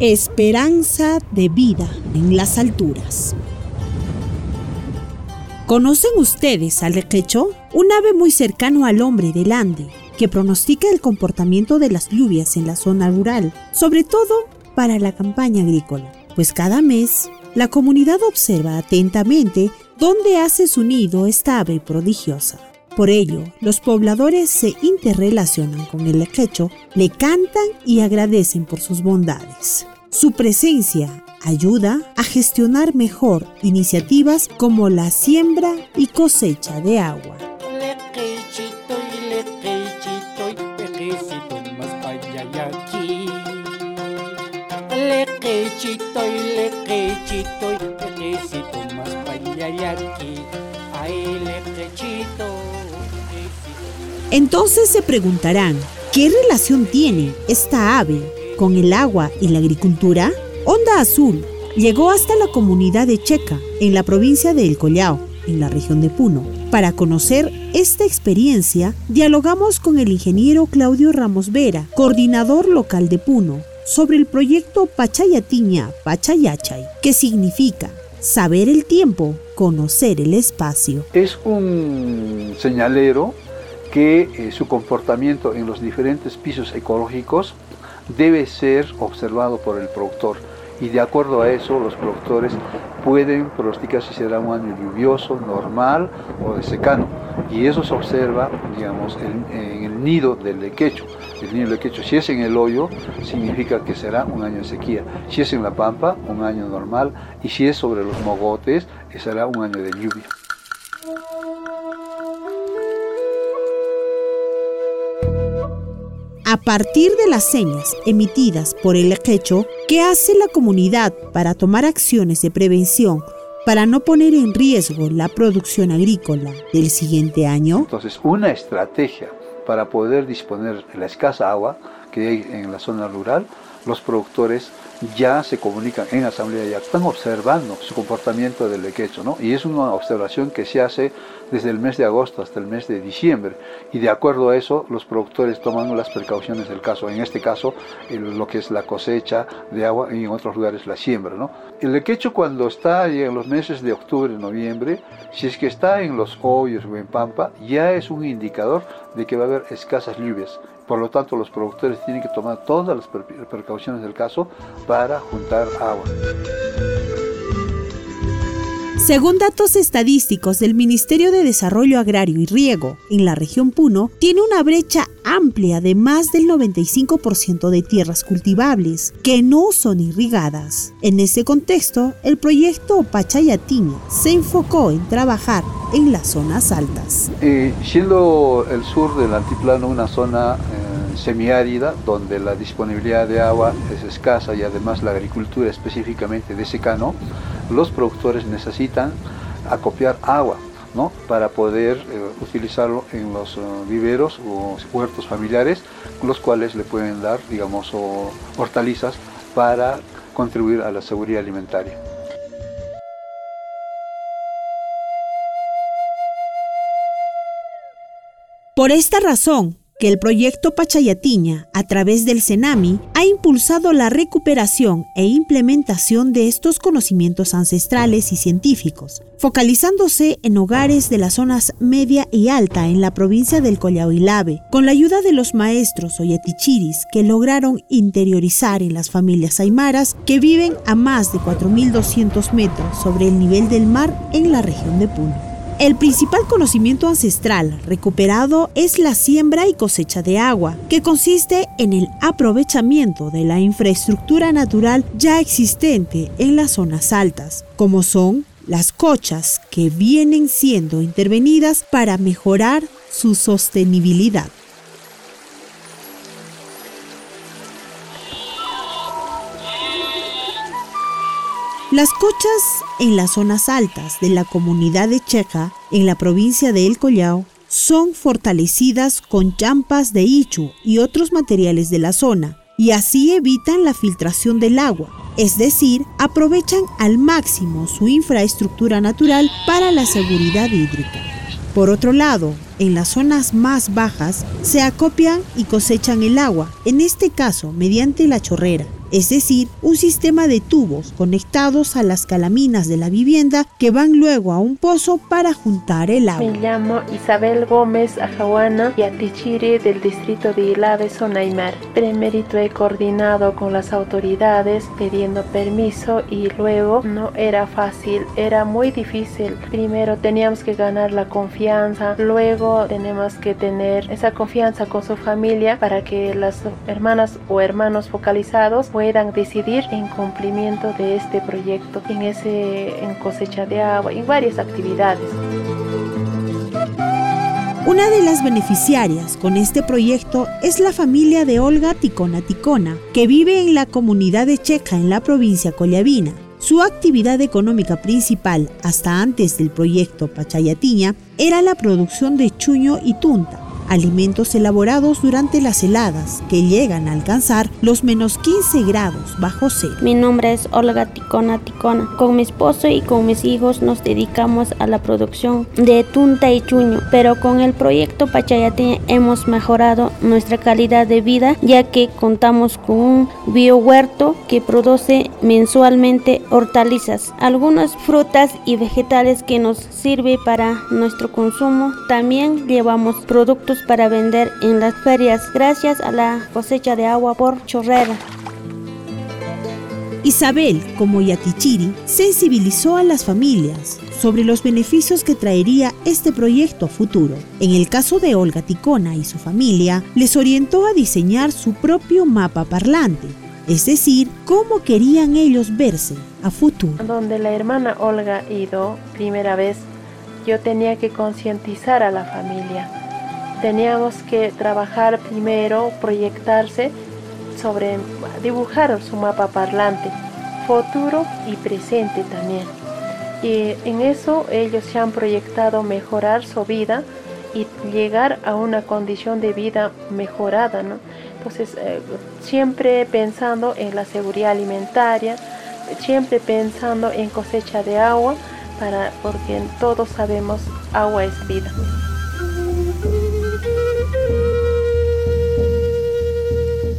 Esperanza de vida en las alturas. ¿Conocen ustedes al lequecho? Un ave muy cercano al hombre del Ande, que pronostica el comportamiento de las lluvias en la zona rural, sobre todo para la campaña agrícola. Pues cada mes, la comunidad observa atentamente dónde hace su nido esta ave prodigiosa. Por ello, los pobladores se interrelacionan con el lequecho, le cantan y agradecen por sus bondades. Su presencia ayuda a gestionar mejor iniciativas como la siembra y cosecha de agua. Entonces se preguntarán, ¿qué relación tiene esta ave con el agua y la agricultura? Onda Azul llegó hasta la comunidad de Checa, en la provincia de El Collao, en la región de Puno. Para conocer esta experiencia, dialogamos con el ingeniero Claudio Ramos Vera, coordinador local de Puno, sobre el proyecto Pachayatiña Pachayachay, que significa saber el tiempo, conocer el espacio. Es un señalero que eh, su comportamiento en los diferentes pisos ecológicos debe ser observado por el productor y de acuerdo a eso los productores pueden pronosticar si será un año lluvioso, normal o de secano. Y eso se observa, digamos, en, el nido del lequecho. El nido del lequecho, si es en el hoyo, significa que será un año de sequía. Si es en la pampa, un año normal. Y si es sobre los mogotes, será un año de lluvia. A partir de las señas emitidas por el quecho, ¿qué hace la comunidad para tomar acciones de prevención para no poner en riesgo la producción agrícola del siguiente año? Entonces, una estrategia para poder disponer de la escasa agua que hay en la zona rural, los productores ya se comunican en asamblea, ya están observando su comportamiento del lequecho, ¿no? Y es una observación que se hace desde el mes de agosto hasta el mes de diciembre. Y de acuerdo a eso, los productores toman las precauciones del caso. En este caso, lo que es la cosecha de agua y en otros lugares la siembra, ¿no? El lequecho cuando está en los meses de octubre, noviembre, si es que está en los hoyos o en pampa, ya es un indicador de que va a haber escasas lluvias. Por lo tanto, los productores tienen que tomar todas las precauciones del caso para juntar agua. Según datos estadísticos del Ministerio de Desarrollo Agrario y Riego, en la región Puno tiene una brecha amplia de más del 95% de tierras cultivables que no son irrigadas. En ese contexto, el proyecto Pachayatini se enfocó en trabajar en las zonas altas. Eh, siendo el sur del altiplano una zona eh, semiárida, donde la disponibilidad de agua es escasa y además la agricultura específicamente de secano, los productores necesitan acopiar agua ¿no? para poder eh, utilizarlo en los viveros o huertos familiares, los cuales le pueden dar, digamos, hortalizas para contribuir a la seguridad alimentaria. Por esta razón, que el proyecto Pachayatiña, a través del CENAMI, ha impulsado la recuperación e implementación de estos conocimientos ancestrales y científicos, focalizándose en hogares de las zonas media y alta en la provincia del Lave, con la ayuda de los maestros oyatichiris que lograron interiorizar en las familias aymaras que viven a más de 4.200 metros sobre el nivel del mar en la región de Puno. El principal conocimiento ancestral recuperado es la siembra y cosecha de agua, que consiste en el aprovechamiento de la infraestructura natural ya existente en las zonas altas, como son las cochas que vienen siendo intervenidas para mejorar su sostenibilidad. Las cochas en las zonas altas de la comunidad de Checa, en la provincia de El Collao, son fortalecidas con champas de ichu y otros materiales de la zona, y así evitan la filtración del agua, es decir, aprovechan al máximo su infraestructura natural para la seguridad hídrica. Por otro lado, en las zonas más bajas se acopian y cosechan el agua, en este caso mediante la chorrera, es decir, un sistema de tubos conectados a las calaminas de la vivienda que van luego a un pozo para juntar el agua. Me llamo Isabel Gómez Ajahuana y Atichiri del distrito de Ilave, Sonaimar. Primero he coordinado con las autoridades pidiendo permiso y luego no era fácil, era muy difícil. Primero teníamos que ganar la confianza, luego tenemos que tener esa confianza con su familia para que las hermanas o hermanos focalizados decidir en cumplimiento de este proyecto, en, ese, en cosecha de agua, y varias actividades. Una de las beneficiarias con este proyecto es la familia de Olga Ticona Ticona, que vive en la comunidad de Checa en la provincia Colyabina. Su actividad económica principal hasta antes del proyecto Pachayatiña era la producción de chuño y tunta, alimentos elaborados durante las heladas que llegan a alcanzar los menos 15 grados bajo cero. Mi nombre es Olga Ticona Ticona. Con mi esposo y con mis hijos nos dedicamos a la producción de tunta y chuño, pero con el proyecto Pachayate hemos mejorado nuestra calidad de vida ya que contamos con un biohuerto que produce mensualmente hortalizas, algunas frutas y vegetales que nos sirve para nuestro consumo. También llevamos productos para vender en las ferias gracias a la cosecha de agua por chorrera. Isabel, como Yatichiri, sensibilizó a las familias sobre los beneficios que traería este proyecto futuro. En el caso de Olga Ticona y su familia, les orientó a diseñar su propio mapa parlante, es decir, cómo querían ellos verse a futuro. Donde la hermana Olga ido primera vez, yo tenía que concientizar a la familia teníamos que trabajar primero, proyectarse sobre dibujar su mapa parlante, futuro y presente también. Y en eso ellos se han proyectado mejorar su vida y llegar a una condición de vida mejorada, ¿no? Entonces, eh, siempre pensando en la seguridad alimentaria, siempre pensando en cosecha de agua, para, porque todos sabemos agua es vida.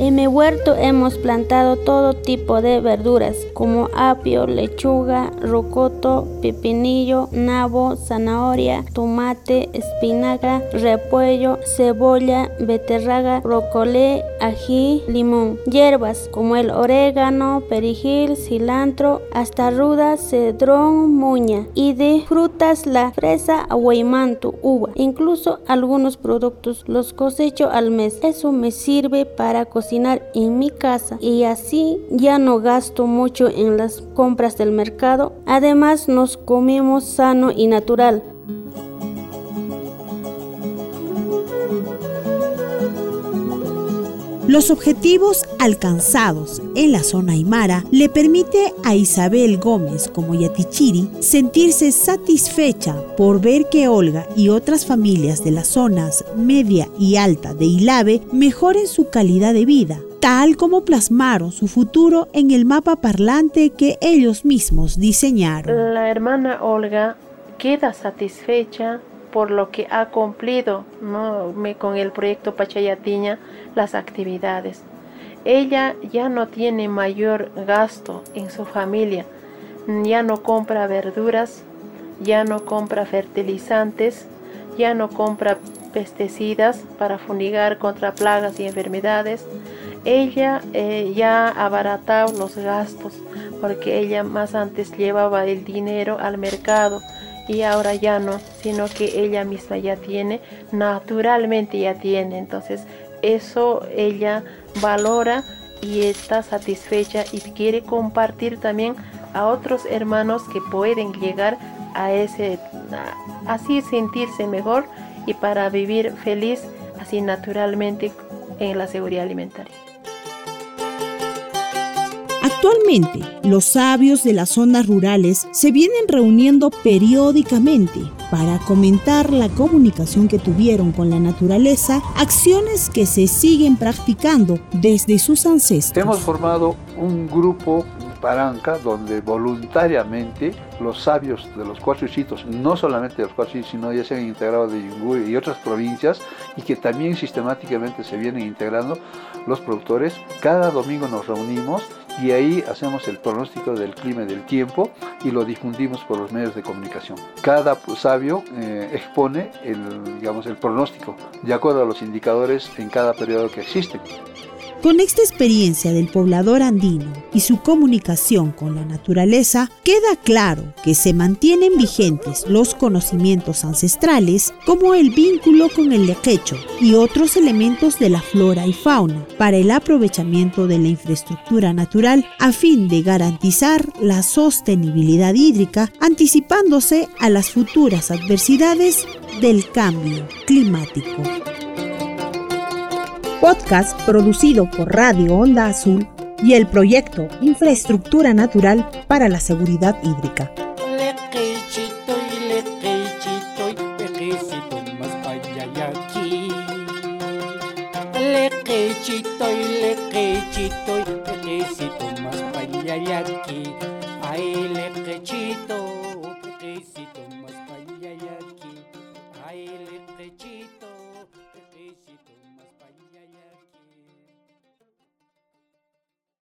En mi huerto hemos plantado todo tipo de verduras como apio, lechuga, rocoto, pepinillo, nabo, zanahoria, tomate, espinaca, repollo, cebolla, beterraga, brocolé, ají, limón. Hierbas como el orégano, perejil, cilantro, hasta ruda, cedrón, muña. Y de frutas la fresa, aguaymanto, uva. Incluso algunos productos los cosecho al mes. Eso me sirve para en mi casa y así ya no gasto mucho en las compras del mercado. Además nos comemos sano y natural. Los objetivos alcanzados en la zona Aymara le permite a Isabel Gómez como Yatichiri sentirse satisfecha por ver que Olga y otras familias de las zonas media y alta de Ilave mejoren su calidad de vida, tal como plasmaron su futuro en el mapa parlante que ellos mismos diseñaron. La hermana Olga queda satisfecha por lo que ha cumplido con el proyecto Pachayatiña las actividades. Ella ya no tiene mayor gasto en su familia, ya no compra verduras, ya no compra fertilizantes, ya no compra pesticidas para fumigar contra plagas y enfermedades. Ella eh, ya ha abaratado los gastos porque ella más antes llevaba el dinero al mercado y ahora ya no, sino que ella misma ya tiene, naturalmente ya tiene. Entonces eso ella valora y está satisfecha y quiere compartir también a otros hermanos que pueden llegar a ese, así sentirse mejor y para vivir feliz así naturalmente en la seguridad alimentaria. Actualmente, los sabios de las zonas rurales se vienen reuniendo periódicamente para comentar la comunicación que tuvieron con la naturaleza, acciones que se siguen practicando desde sus ancestros. Hemos formado un grupo paranca donde voluntariamente los sabios de los cuatro distritos, no solamente de los cuatro distritos, sino ya se han integrado de Yungui y otras provincias y que también sistemáticamente se vienen integrando los productores, cada domingo nos reunimos y ahí hacemos el pronóstico del clima del tiempo y lo difundimos por los medios de comunicación. Cada sabio eh, expone digamos, el pronóstico de acuerdo a los indicadores en cada periodo que existen. Con esta experiencia del poblador andino y su comunicación con la naturaleza, queda claro que se mantienen vigentes los conocimientos ancestrales como el vínculo con el lequecho y otros elementos de la flora y fauna para el aprovechamiento de la infraestructura natural a fin de garantizar la sostenibilidad hídrica anticipándose a las futuras adversidades del cambio climático podcast producido por Radio Onda Azul y el proyecto Infraestructura Natural para la Seguridad Hídrica.